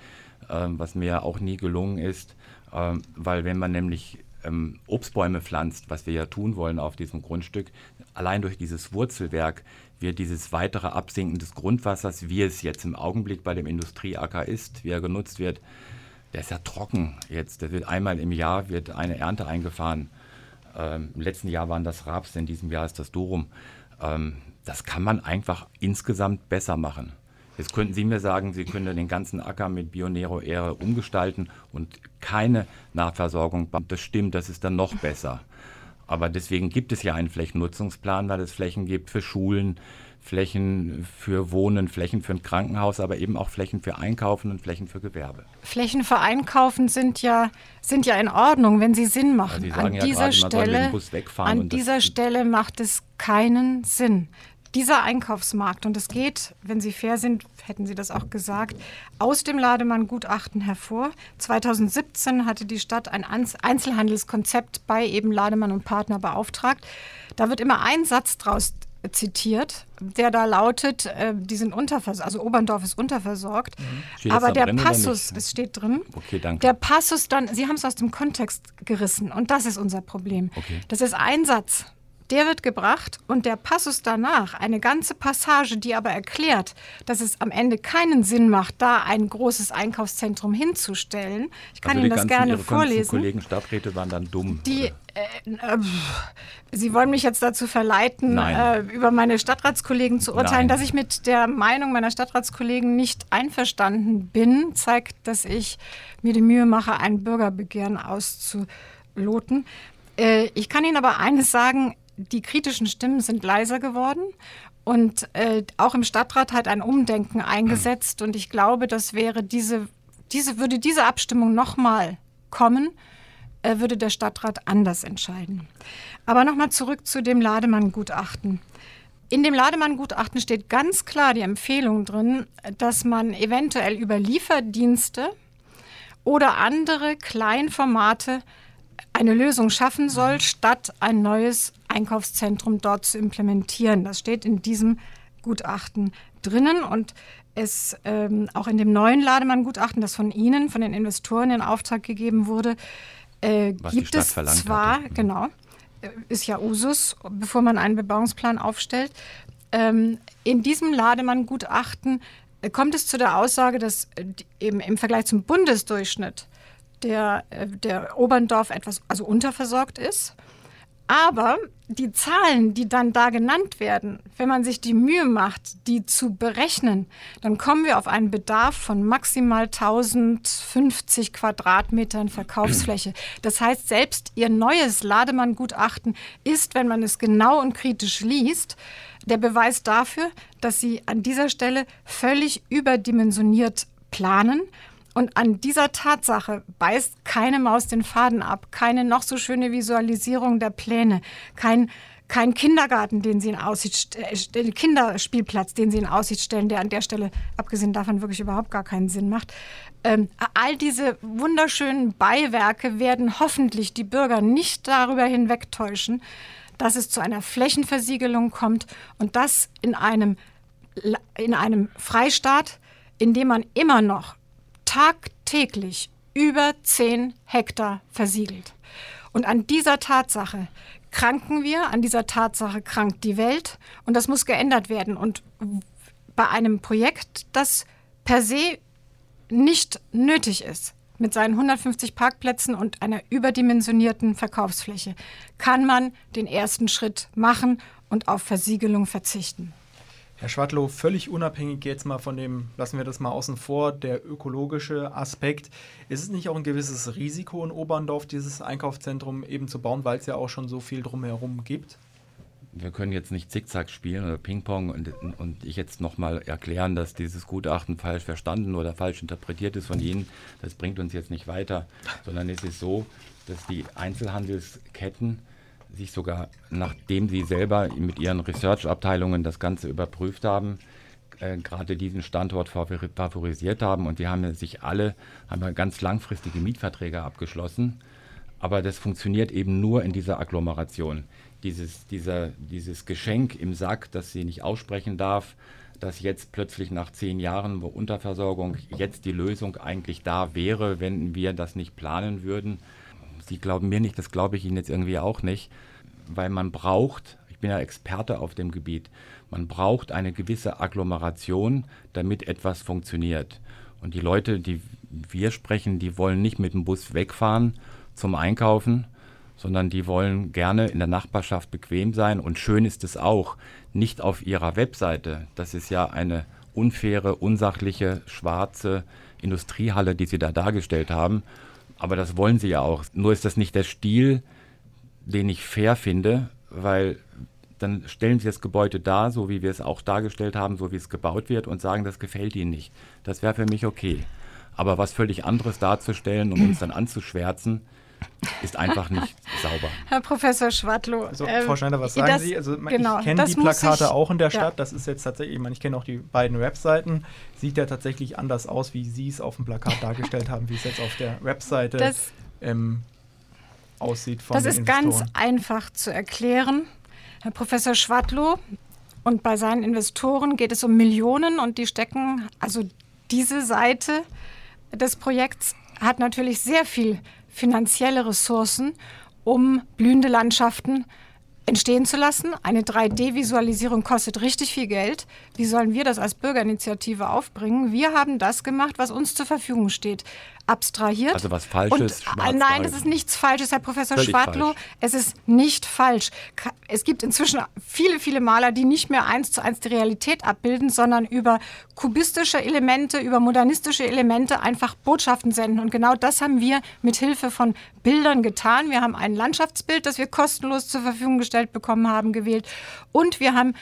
was mir auch nie gelungen ist, ähm, weil wenn man nämlich ähm, Obstbäume pflanzt, was wir ja tun wollen auf diesem Grundstück, allein durch dieses Wurzelwerk wird dieses weitere Absinken des Grundwassers, wie es jetzt im Augenblick bei dem Industrieacker ist, wie er genutzt wird, der ist ja trocken jetzt. Der wird einmal im Jahr wird eine Ernte eingefahren. Ähm, Im letzten Jahr waren das Raps, in diesem Jahr ist das Durum. Ähm, das kann man einfach insgesamt besser machen. Jetzt könnten Sie mir sagen, Sie können den ganzen Acker mit Bionero-Ähre umgestalten und keine Nachversorgung. Das stimmt, das ist dann noch besser. Aber deswegen gibt es ja einen Flächennutzungsplan, weil es Flächen gibt für Schulen, Flächen für Wohnen, Flächen für ein Krankenhaus, aber eben auch Flächen für Einkaufen und Flächen für Gewerbe. Flächen für Einkaufen sind ja, sind ja in Ordnung, wenn sie Sinn machen. Ja, sie an ja dieser, gerade, Stelle, an dieser Stelle macht es keinen Sinn dieser Einkaufsmarkt, und es geht, wenn Sie fair sind, hätten Sie das auch gesagt, aus dem Lademann-Gutachten hervor. 2017 hatte die Stadt ein Einzelhandelskonzept bei eben Lademann und Partner beauftragt. Da wird immer ein Satz draus zitiert, der da lautet, äh, die sind unterversorgt, also Oberndorf ist unterversorgt. Mhm. Aber der Passus, es steht drin, okay, danke. der Passus dann, Sie haben es aus dem Kontext gerissen und das ist unser Problem. Okay. Das ist ein Satz der wird gebracht und der Passus danach, eine ganze Passage, die aber erklärt, dass es am Ende keinen Sinn macht, da ein großes Einkaufszentrum hinzustellen. Ich kann also Ihnen das ganzen, gerne Ihre vorlesen. Kollegen Stadträte waren dann dumm. Die, äh, äh, Sie wollen mich jetzt dazu verleiten, äh, über meine Stadtratskollegen zu urteilen, Nein. dass ich mit der Meinung meiner Stadtratskollegen nicht einverstanden bin, zeigt, dass ich mir die Mühe mache, ein Bürgerbegehren auszuloten. Äh, ich kann Ihnen aber eines sagen, die kritischen Stimmen sind leiser geworden. Und äh, auch im Stadtrat hat ein Umdenken eingesetzt. Und ich glaube, das wäre diese, diese, würde diese Abstimmung nochmal kommen, äh, würde der Stadtrat anders entscheiden. Aber nochmal zurück zu dem Lademann-Gutachten. In dem Lademann-Gutachten steht ganz klar die Empfehlung drin, dass man eventuell über Lieferdienste oder andere Kleinformate eine Lösung schaffen soll, statt ein neues Einkaufszentrum dort zu implementieren. Das steht in diesem Gutachten drinnen und es ähm, auch in dem neuen Lademann-Gutachten, das von Ihnen, von den Investoren in Auftrag gegeben wurde, äh, gibt es zwar, hatte. Mhm. genau, äh, ist ja Usus, bevor man einen Bebauungsplan aufstellt. Ähm, in diesem Lademann-Gutachten äh, kommt es zu der Aussage, dass äh, eben im Vergleich zum Bundesdurchschnitt der, der Oberndorf etwas also unterversorgt ist. Aber die Zahlen, die dann da genannt werden, wenn man sich die Mühe macht, die zu berechnen, dann kommen wir auf einen Bedarf von maximal 1050 Quadratmetern Verkaufsfläche. Das heißt, selbst Ihr neues Lademann-Gutachten ist, wenn man es genau und kritisch liest, der Beweis dafür, dass Sie an dieser Stelle völlig überdimensioniert planen und an dieser Tatsache beißt keine Maus den Faden ab, keine noch so schöne Visualisierung der Pläne, kein kein Kindergarten, den sie in Aussicht, äh, Kinderspielplatz, den sie in Aussicht stellen, der an der Stelle, abgesehen davon, wirklich überhaupt gar keinen Sinn macht. Ähm, all diese wunderschönen Beiwerke werden hoffentlich die Bürger nicht darüber hinwegtäuschen, dass es zu einer Flächenversiegelung kommt und das in einem, in einem Freistaat, in dem man immer noch tagtäglich über 10 Hektar versiegelt. Und an dieser Tatsache kranken wir, an dieser Tatsache krankt die Welt und das muss geändert werden. Und bei einem Projekt, das per se nicht nötig ist, mit seinen 150 Parkplätzen und einer überdimensionierten Verkaufsfläche, kann man den ersten Schritt machen und auf Versiegelung verzichten. Herr Schwadlow, völlig unabhängig jetzt mal von dem, lassen wir das mal außen vor, der ökologische Aspekt, ist es nicht auch ein gewisses Risiko in Oberndorf, dieses Einkaufszentrum eben zu bauen, weil es ja auch schon so viel drumherum gibt? Wir können jetzt nicht Zickzack spielen oder Ping-Pong und, und ich jetzt nochmal erklären, dass dieses Gutachten falsch verstanden oder falsch interpretiert ist von Ihnen. Das bringt uns jetzt nicht weiter, sondern es ist so, dass die Einzelhandelsketten sich sogar, nachdem sie selber mit ihren Research-Abteilungen das Ganze überprüft haben, äh, gerade diesen Standort favorisiert haben und die haben sich alle, haben ganz langfristige Mietverträge abgeschlossen. Aber das funktioniert eben nur in dieser Agglomeration. Dieses, dieser, dieses Geschenk im Sack, das sie nicht aussprechen darf, dass jetzt plötzlich nach zehn Jahren Unterversorgung jetzt die Lösung eigentlich da wäre, wenn wir das nicht planen würden, Sie glauben mir nicht, das glaube ich Ihnen jetzt irgendwie auch nicht, weil man braucht, ich bin ja Experte auf dem Gebiet, man braucht eine gewisse Agglomeration, damit etwas funktioniert. Und die Leute, die wir sprechen, die wollen nicht mit dem Bus wegfahren zum Einkaufen, sondern die wollen gerne in der Nachbarschaft bequem sein. Und schön ist es auch, nicht auf ihrer Webseite, das ist ja eine unfaire, unsachliche, schwarze Industriehalle, die sie da dargestellt haben, aber das wollen sie ja auch. Nur ist das nicht der Stil, den ich fair finde, weil dann stellen sie das Gebäude dar, so wie wir es auch dargestellt haben, so wie es gebaut wird und sagen, das gefällt ihnen nicht. Das wäre für mich okay. Aber was völlig anderes darzustellen, um uns dann anzuschwärzen, ist einfach nicht sauber. Herr Professor Schwadlow. Also, ähm, Frau Schneider, was sagen das, Sie? Also, genau, ich kenne die Plakate ich, auch in der Stadt. Ja. Das ist jetzt tatsächlich, ich meine, ich kenne auch die beiden Webseiten. Sieht ja tatsächlich anders aus, wie Sie es auf dem Plakat dargestellt haben, wie es jetzt auf der Webseite das, ähm, aussieht. das ist ganz einfach zu erklären. Herr Professor Schwadlow, und bei seinen Investoren geht es um Millionen und die stecken, also diese Seite des Projekts hat natürlich sehr viel finanzielle Ressourcen, um blühende Landschaften entstehen zu lassen. Eine 3D-Visualisierung kostet richtig viel Geld. Wie sollen wir das als Bürgerinitiative aufbringen? Wir haben das gemacht, was uns zur Verfügung steht abstrahiert. Also was Falsches? Und, äh, nein, es ist nichts Falsches, Herr Professor Völlig Schwadlow. Falsch. Es ist nicht falsch. Es gibt inzwischen viele, viele Maler, die nicht mehr eins zu eins die Realität abbilden, sondern über kubistische Elemente, über modernistische Elemente einfach Botschaften senden. Und genau das haben wir mit Hilfe von Bildern getan. Wir haben ein Landschaftsbild, das wir kostenlos zur Verfügung gestellt bekommen haben, gewählt. Und wir haben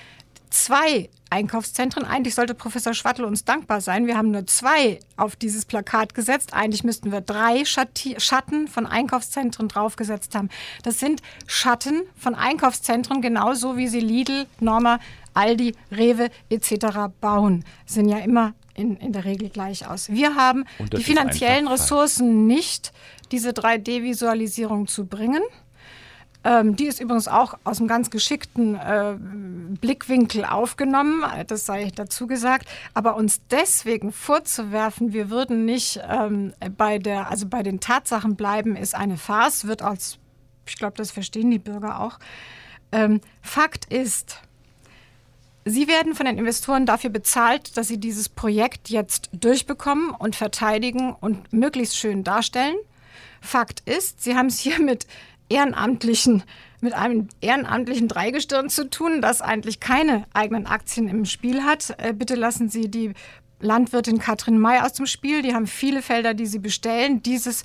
zwei Einkaufszentren. Eigentlich sollte Professor Schwattel uns dankbar sein. Wir haben nur zwei auf dieses Plakat gesetzt. Eigentlich müssten wir drei Schatten von Einkaufszentren draufgesetzt haben. Das sind Schatten von Einkaufszentren, genauso wie sie Lidl, Norma, Aldi, Rewe etc. bauen. Sind ja immer in, in der Regel gleich aus. Wir haben die finanziellen Ressourcen nicht, diese 3D-Visualisierung zu bringen. Ähm, die ist übrigens auch aus einem ganz geschickten äh, Blickwinkel aufgenommen, das sei dazu gesagt. Aber uns deswegen vorzuwerfen, wir würden nicht ähm, bei der, also bei den Tatsachen bleiben, ist eine Farce, wird als, ich glaube, das verstehen die Bürger auch. Ähm, Fakt ist, Sie werden von den Investoren dafür bezahlt, dass Sie dieses Projekt jetzt durchbekommen und verteidigen und möglichst schön darstellen. Fakt ist, Sie haben es hier mit ehrenamtlichen mit einem ehrenamtlichen Dreigestirn zu tun, das eigentlich keine eigenen Aktien im Spiel hat. Äh, bitte lassen Sie die Landwirtin Katrin May aus dem Spiel. Die haben viele Felder, die sie bestellen. Dieses,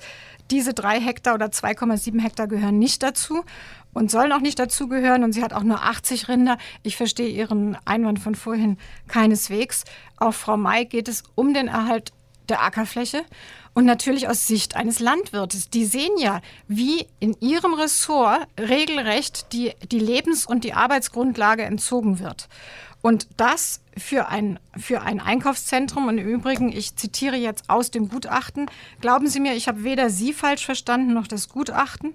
diese drei Hektar oder 2,7 Hektar gehören nicht dazu und sollen auch nicht dazugehören. Und sie hat auch nur 80 Rinder. Ich verstehe Ihren Einwand von vorhin keineswegs. Auch Frau May geht es um den Erhalt der Ackerfläche. Und natürlich aus Sicht eines Landwirtes. Die sehen ja, wie in ihrem Ressort regelrecht die, die Lebens- und die Arbeitsgrundlage entzogen wird. Und das für ein, für ein Einkaufszentrum. Und im Übrigen, ich zitiere jetzt aus dem Gutachten. Glauben Sie mir, ich habe weder Sie falsch verstanden noch das Gutachten.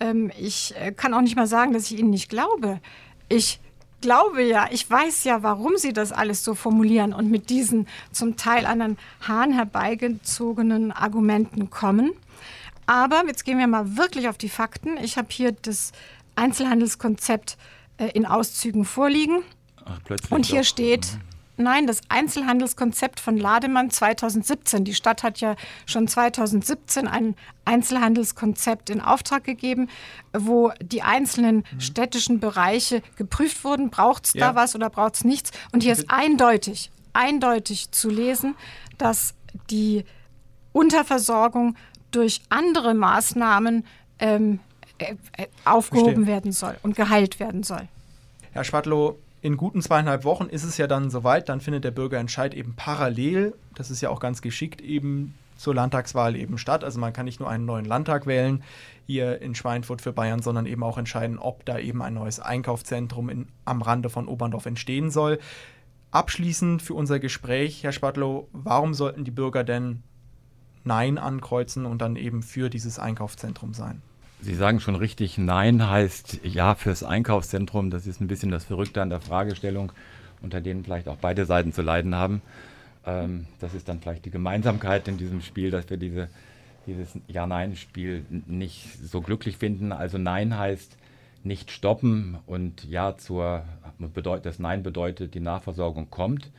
Ähm, ich äh, kann auch nicht mal sagen, dass ich Ihnen nicht glaube. Ich glaube ja, ich weiß ja, warum Sie das alles so formulieren und mit diesen zum Teil an den Haaren herbeigezogenen Argumenten kommen. Aber jetzt gehen wir mal wirklich auf die Fakten. Ich habe hier das Einzelhandelskonzept äh, in Auszügen vorliegen. Ach, und hier doch. steht, Nein, das Einzelhandelskonzept von Lademann 2017. Die Stadt hat ja schon 2017 ein Einzelhandelskonzept in Auftrag gegeben, wo die einzelnen mhm. städtischen Bereiche geprüft wurden. Braucht es ja. da was oder braucht es nichts? Und hier ist eindeutig, eindeutig zu lesen, dass die Unterversorgung durch andere Maßnahmen ähm, äh, äh aufgehoben Verstehe. werden soll und geheilt werden soll. Herr Schwadlow, in guten zweieinhalb Wochen ist es ja dann soweit, dann findet der Bürgerentscheid eben parallel, das ist ja auch ganz geschickt, eben zur Landtagswahl eben statt. Also man kann nicht nur einen neuen Landtag wählen hier in Schweinfurt für Bayern, sondern eben auch entscheiden, ob da eben ein neues Einkaufszentrum in, am Rande von Oberndorf entstehen soll. Abschließend für unser Gespräch, Herr Spatlow, warum sollten die Bürger denn Nein ankreuzen und dann eben für dieses Einkaufszentrum sein? Sie sagen schon richtig, Nein heißt Ja fürs Einkaufszentrum. Das ist ein bisschen das Verrückte an der Fragestellung, unter denen vielleicht auch beide Seiten zu leiden haben. Ähm, das ist dann vielleicht die Gemeinsamkeit in diesem Spiel, dass wir diese, dieses Ja-Nein-Spiel nicht so glücklich finden. Also Nein heißt nicht stoppen und Ja zur, das Nein bedeutet, die Nachversorgung kommt.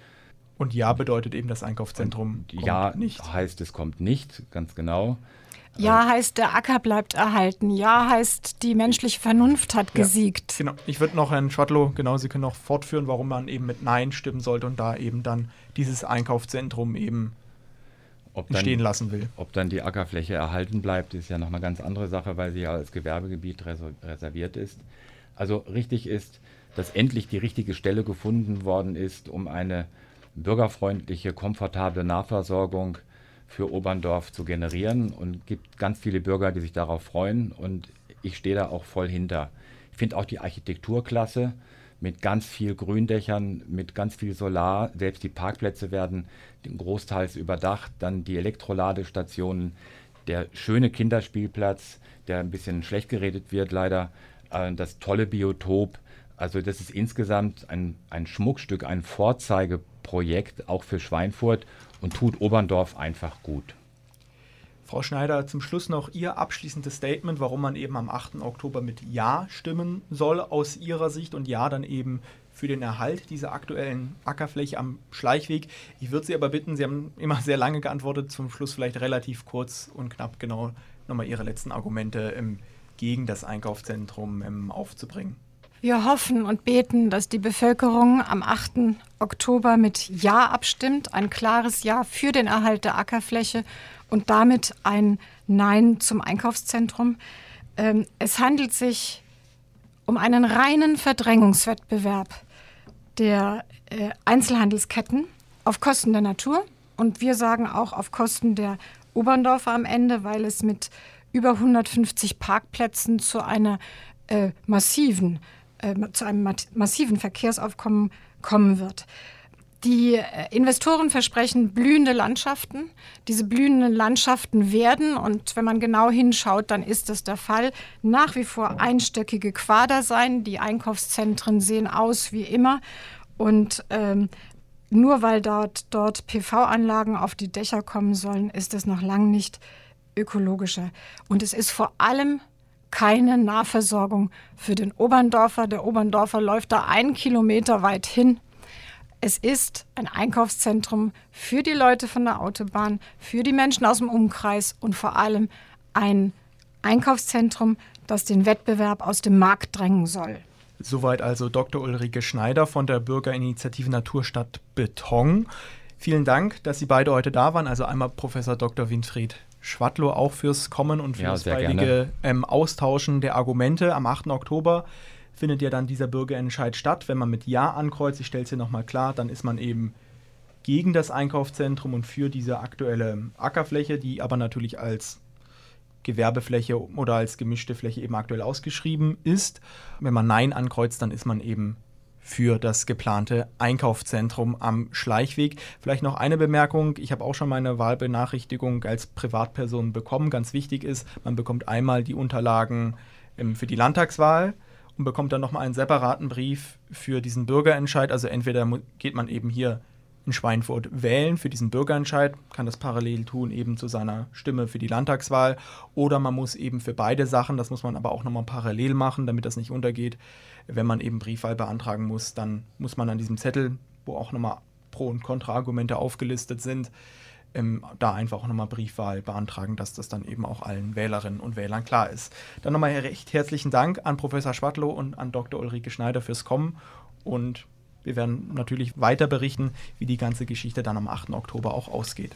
Und Ja bedeutet eben, das Einkaufszentrum und Ja nicht. heißt, es kommt nicht, ganz genau. Ja heißt, der Acker bleibt erhalten. Ja heißt, die menschliche Vernunft hat ja, gesiegt. Genau. Ich würde noch Herrn Schwadlow, genau, Sie können noch fortführen, warum man eben mit Nein stimmen sollte und da eben dann dieses Einkaufszentrum eben ob entstehen dann, lassen will. Ob dann die Ackerfläche erhalten bleibt, ist ja noch eine ganz andere Sache, weil sie ja als Gewerbegebiet reserviert ist. Also richtig ist, dass endlich die richtige Stelle gefunden worden ist, um eine bürgerfreundliche, komfortable Nahversorgung für Oberndorf zu generieren und gibt ganz viele Bürger, die sich darauf freuen und ich stehe da auch voll hinter. Ich finde auch die Architektur klasse mit ganz viel Gründächern, mit ganz viel Solar. Selbst die Parkplätze werden großteils überdacht. Dann die Elektroladestationen, der schöne Kinderspielplatz, der ein bisschen schlecht geredet wird leider, äh, das tolle Biotop. Also das ist insgesamt ein, ein Schmuckstück, ein Vorzeigeprojekt auch für Schweinfurt und tut Oberndorf einfach gut. Frau Schneider, zum Schluss noch Ihr abschließendes Statement, warum man eben am 8. Oktober mit Ja stimmen soll aus Ihrer Sicht und Ja dann eben für den Erhalt dieser aktuellen Ackerfläche am Schleichweg. Ich würde Sie aber bitten, Sie haben immer sehr lange geantwortet, zum Schluss vielleicht relativ kurz und knapp genau nochmal Ihre letzten Argumente ähm, gegen das Einkaufszentrum ähm, aufzubringen. Wir hoffen und beten, dass die Bevölkerung am 8. Oktober mit Ja abstimmt, ein klares Ja für den Erhalt der Ackerfläche und damit ein Nein zum Einkaufszentrum. Ähm, es handelt sich um einen reinen Verdrängungswettbewerb der äh, Einzelhandelsketten auf Kosten der Natur und wir sagen auch auf Kosten der Oberndorfer am Ende, weil es mit über 150 Parkplätzen zu einer äh, massiven äh, zu einem massiven Verkehrsaufkommen kommen wird. Die äh, Investoren versprechen blühende Landschaften. Diese blühenden Landschaften werden, und wenn man genau hinschaut, dann ist das der Fall, nach wie vor einstöckige Quader sein. Die Einkaufszentren sehen aus wie immer. Und ähm, nur weil dort, dort PV-Anlagen auf die Dächer kommen sollen, ist es noch lange nicht ökologischer. Und es ist vor allem keine Nahversorgung für den Oberndorfer. Der Oberndorfer läuft da einen Kilometer weit hin. Es ist ein Einkaufszentrum für die Leute von der Autobahn, für die Menschen aus dem Umkreis und vor allem ein Einkaufszentrum, das den Wettbewerb aus dem Markt drängen soll. Soweit also Dr. Ulrike Schneider von der Bürgerinitiative Naturstadt Beton. Vielen Dank, dass Sie beide heute da waren. Also einmal Professor Dr. Winfried Schwadlow auch fürs Kommen und fürs ja, baldige ähm, Austauschen der Argumente. Am 8. Oktober findet ja dann dieser Bürgerentscheid statt. Wenn man mit Ja ankreuzt, ich stelle es hier nochmal klar, dann ist man eben gegen das Einkaufszentrum und für diese aktuelle Ackerfläche, die aber natürlich als Gewerbefläche oder als gemischte Fläche eben aktuell ausgeschrieben ist. Wenn man Nein ankreuzt, dann ist man eben für das geplante Einkaufszentrum am Schleichweg. Vielleicht noch eine Bemerkung. Ich habe auch schon meine Wahlbenachrichtigung als Privatperson bekommen. Ganz wichtig ist, man bekommt einmal die Unterlagen ähm, für die Landtagswahl und bekommt dann nochmal einen separaten Brief für diesen Bürgerentscheid. Also entweder geht man eben hier in Schweinfurt wählen für diesen Bürgerentscheid, kann das parallel tun eben zu seiner Stimme für die Landtagswahl oder man muss eben für beide Sachen, das muss man aber auch nochmal parallel machen, damit das nicht untergeht, wenn man eben Briefwahl beantragen muss, dann muss man an diesem Zettel, wo auch nochmal Pro- und Kontraargumente aufgelistet sind, ähm, da einfach auch nochmal Briefwahl beantragen, dass das dann eben auch allen Wählerinnen und Wählern klar ist. Dann nochmal recht herzlichen Dank an Professor Schwadlow und an Dr. Ulrike Schneider fürs Kommen und wir werden natürlich weiter berichten, wie die ganze Geschichte dann am 8. Oktober auch ausgeht.